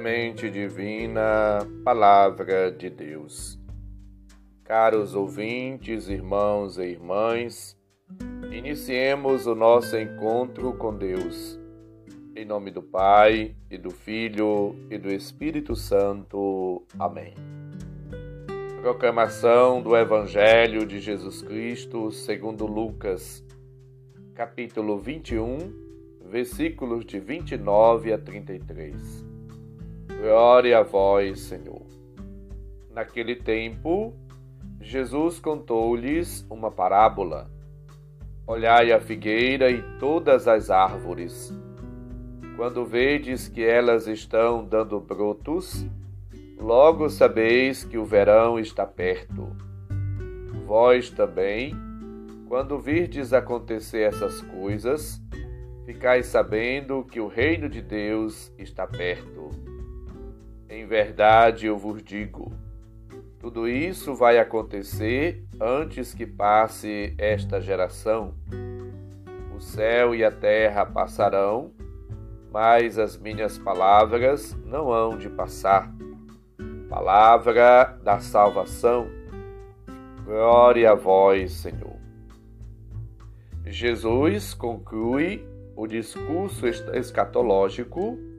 Semente Divina, Palavra de Deus. Caros ouvintes, irmãos e irmãs, iniciemos o nosso encontro com Deus. Em nome do Pai, e do Filho, e do Espírito Santo. Amém. Proclamação do Evangelho de Jesus Cristo segundo Lucas, capítulo 21, versículos de 29 a 33. Glória a vós, Senhor. Naquele tempo, Jesus contou-lhes uma parábola. Olhai a figueira e todas as árvores. Quando vedes que elas estão dando brotos, logo sabeis que o verão está perto. Vós também, quando virdes acontecer essas coisas, ficai sabendo que o reino de Deus está perto. Em verdade eu vos digo: tudo isso vai acontecer antes que passe esta geração. O céu e a terra passarão, mas as minhas palavras não hão de passar. Palavra da salvação. Glória a vós, Senhor. Jesus conclui o discurso escatológico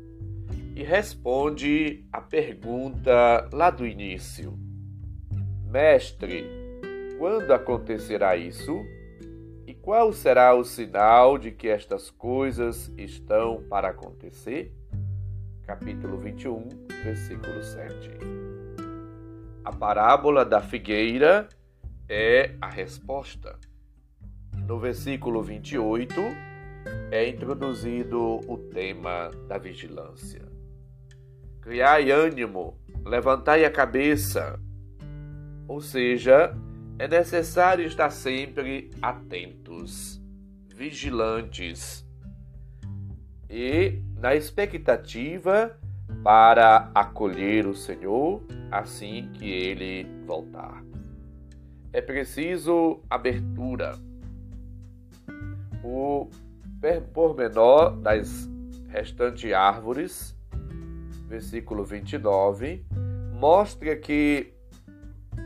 e responde a pergunta lá do início: Mestre, quando acontecerá isso? E qual será o sinal de que estas coisas estão para acontecer? Capítulo 21, versículo 7. A parábola da figueira é a resposta. No versículo 28, é introduzido o tema da vigilância. Criai ânimo, levantai a cabeça. Ou seja, é necessário estar sempre atentos, vigilantes e na expectativa para acolher o Senhor assim que ele voltar. É preciso abertura. O pormenor das restantes árvores, versículo 29, mostra que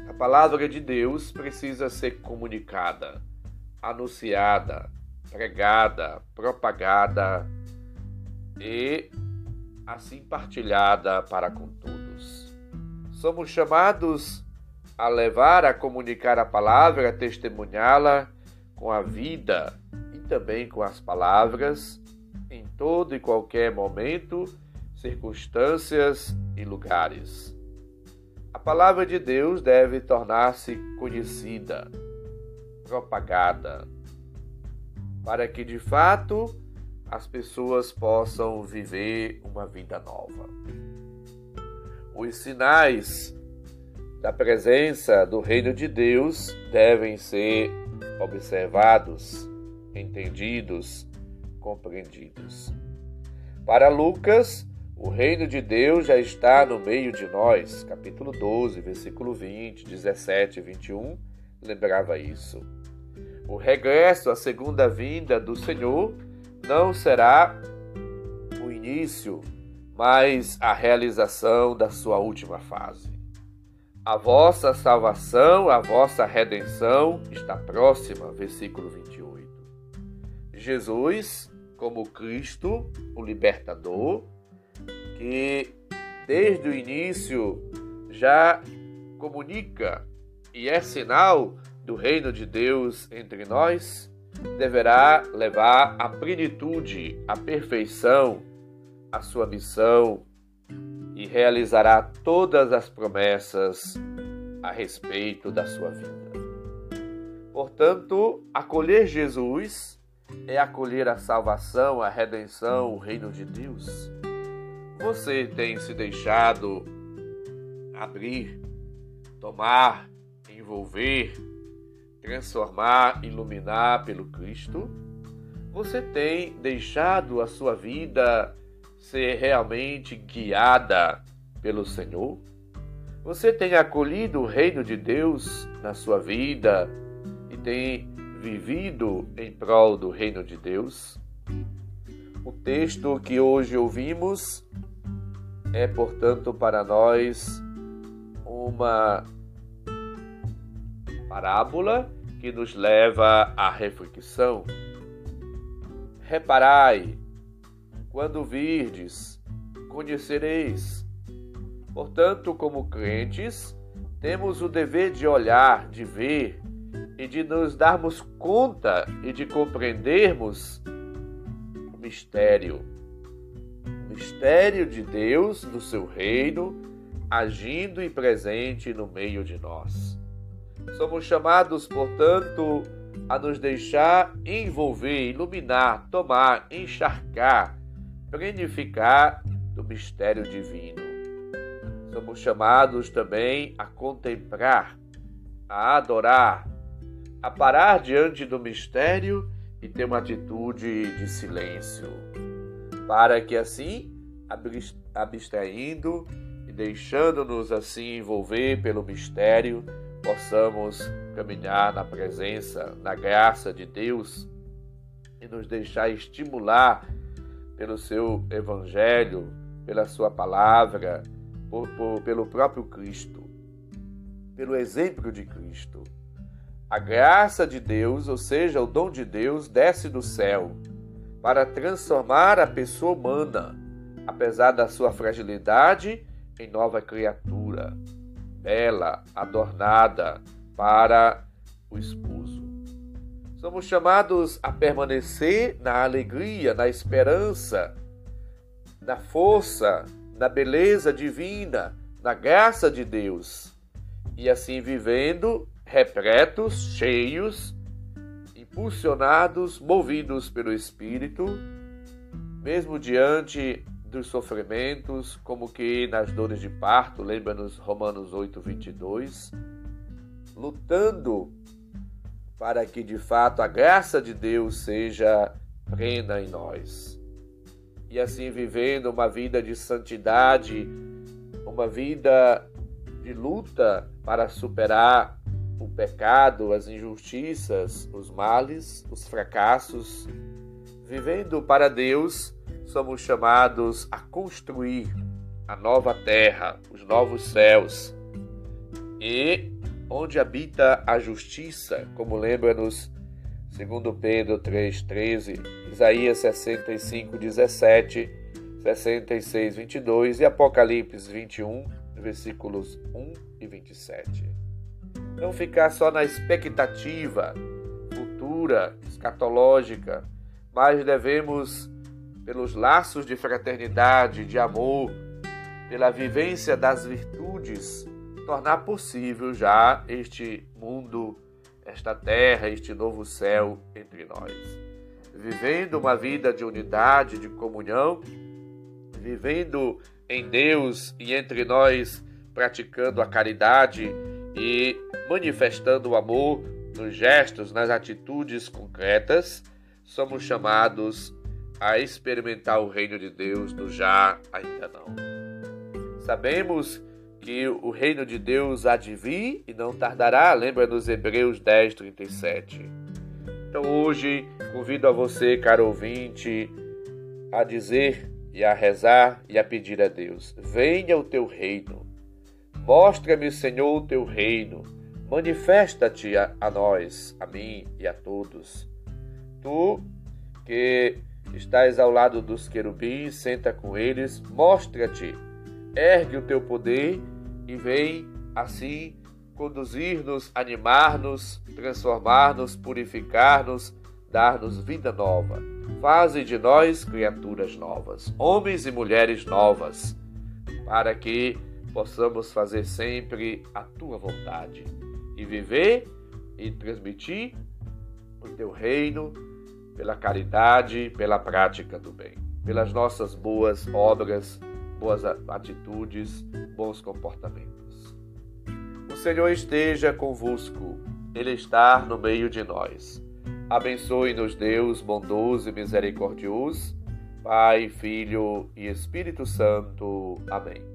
a palavra de Deus precisa ser comunicada, anunciada, pregada, propagada e assim partilhada para com todos. Somos chamados a levar, a comunicar a palavra, a testemunhá-la com a vida também com as palavras, em todo e qualquer momento, circunstâncias e lugares. A palavra de Deus deve tornar-se conhecida, propagada, para que de fato as pessoas possam viver uma vida nova. Os sinais da presença do Reino de Deus devem ser observados entendidos, compreendidos. Para Lucas, o reino de Deus já está no meio de nós. Capítulo 12, versículo 20, 17 e 21 lembrava isso. O regresso, a segunda vinda do Senhor não será o início, mas a realização da sua última fase. A vossa salvação, a vossa redenção está próxima, versículo 21. Jesus como Cristo, o libertador, que desde o início já comunica e é sinal do reino de Deus entre nós, deverá levar à plenitude, à perfeição, a sua missão e realizará todas as promessas a respeito da sua vida. Portanto, acolher Jesus é acolher a salvação, a redenção, o reino de Deus? Você tem se deixado abrir, tomar, envolver, transformar, iluminar pelo Cristo? Você tem deixado a sua vida ser realmente guiada pelo Senhor? Você tem acolhido o reino de Deus na sua vida e tem vivido em prol do reino de Deus. O texto que hoje ouvimos é, portanto, para nós uma parábola que nos leva à reflexão. Reparai, quando virdes, conhecereis. Portanto, como crentes, temos o dever de olhar, de ver e de nos darmos conta e de compreendermos o mistério. Mistério de Deus, do seu reino, agindo e presente no meio de nós. Somos chamados, portanto, a nos deixar envolver, iluminar, tomar, encharcar, plenificar do mistério divino. Somos chamados também a contemplar, a adorar, a parar diante do mistério e ter uma atitude de silêncio, para que assim, abstraindo e deixando-nos assim envolver pelo mistério, possamos caminhar na presença, na graça de Deus e nos deixar estimular pelo seu Evangelho, pela sua palavra, por, por, pelo próprio Cristo, pelo exemplo de Cristo. A graça de Deus, ou seja, o dom de Deus, desce do céu para transformar a pessoa humana, apesar da sua fragilidade, em nova criatura bela, adornada para o esposo. Somos chamados a permanecer na alegria, na esperança, na força, na beleza divina, na graça de Deus. E assim vivendo, repletos, cheios, impulsionados, movidos pelo Espírito, mesmo diante dos sofrimentos, como que nas dores de parto, lembra-nos Romanos 8, 22, lutando para que de fato a graça de Deus seja plena em nós. E assim vivendo uma vida de santidade, uma vida de luta para superar o pecado, as injustiças, os males, os fracassos, vivendo para Deus somos chamados a construir a nova terra, os novos céus, e onde habita a justiça, como lembra-nos 2 Pedro 3,13, Isaías 65, 17, 66, 22 e Apocalipse 21, versículos 1 e 27. Não ficar só na expectativa futura, escatológica, mas devemos pelos laços de fraternidade, de amor, pela vivência das virtudes, tornar possível já este mundo, esta terra, este novo céu entre nós. Vivendo uma vida de unidade, de comunhão, vivendo em Deus e entre nós, praticando a caridade e manifestando o amor nos gestos, nas atitudes concretas, somos chamados a experimentar o reino de Deus do já ainda não. Sabemos que o reino de Deus há de vir e não tardará, lembra nos Hebreus 10, 37. Então hoje convido a você, caro ouvinte, a dizer e a rezar e a pedir a Deus: venha o teu reino, mostra-me, Senhor, o teu reino, manifesta-te a, a nós, a mim e a todos. Tu que Estás ao lado dos querubins, senta com eles, mostra-te, ergue o teu poder e vem assim conduzir-nos, animar-nos, transformar-nos, purificar-nos, dar-nos vida nova. Faze de nós criaturas novas, homens e mulheres novas, para que possamos fazer sempre a tua vontade e viver e transmitir o teu reino pela caridade, pela prática do bem, pelas nossas boas obras, boas atitudes, bons comportamentos. O Senhor esteja convosco, Ele está no meio de nós. Abençoe-nos, Deus bondoso e misericordioso, Pai, Filho e Espírito Santo. Amém.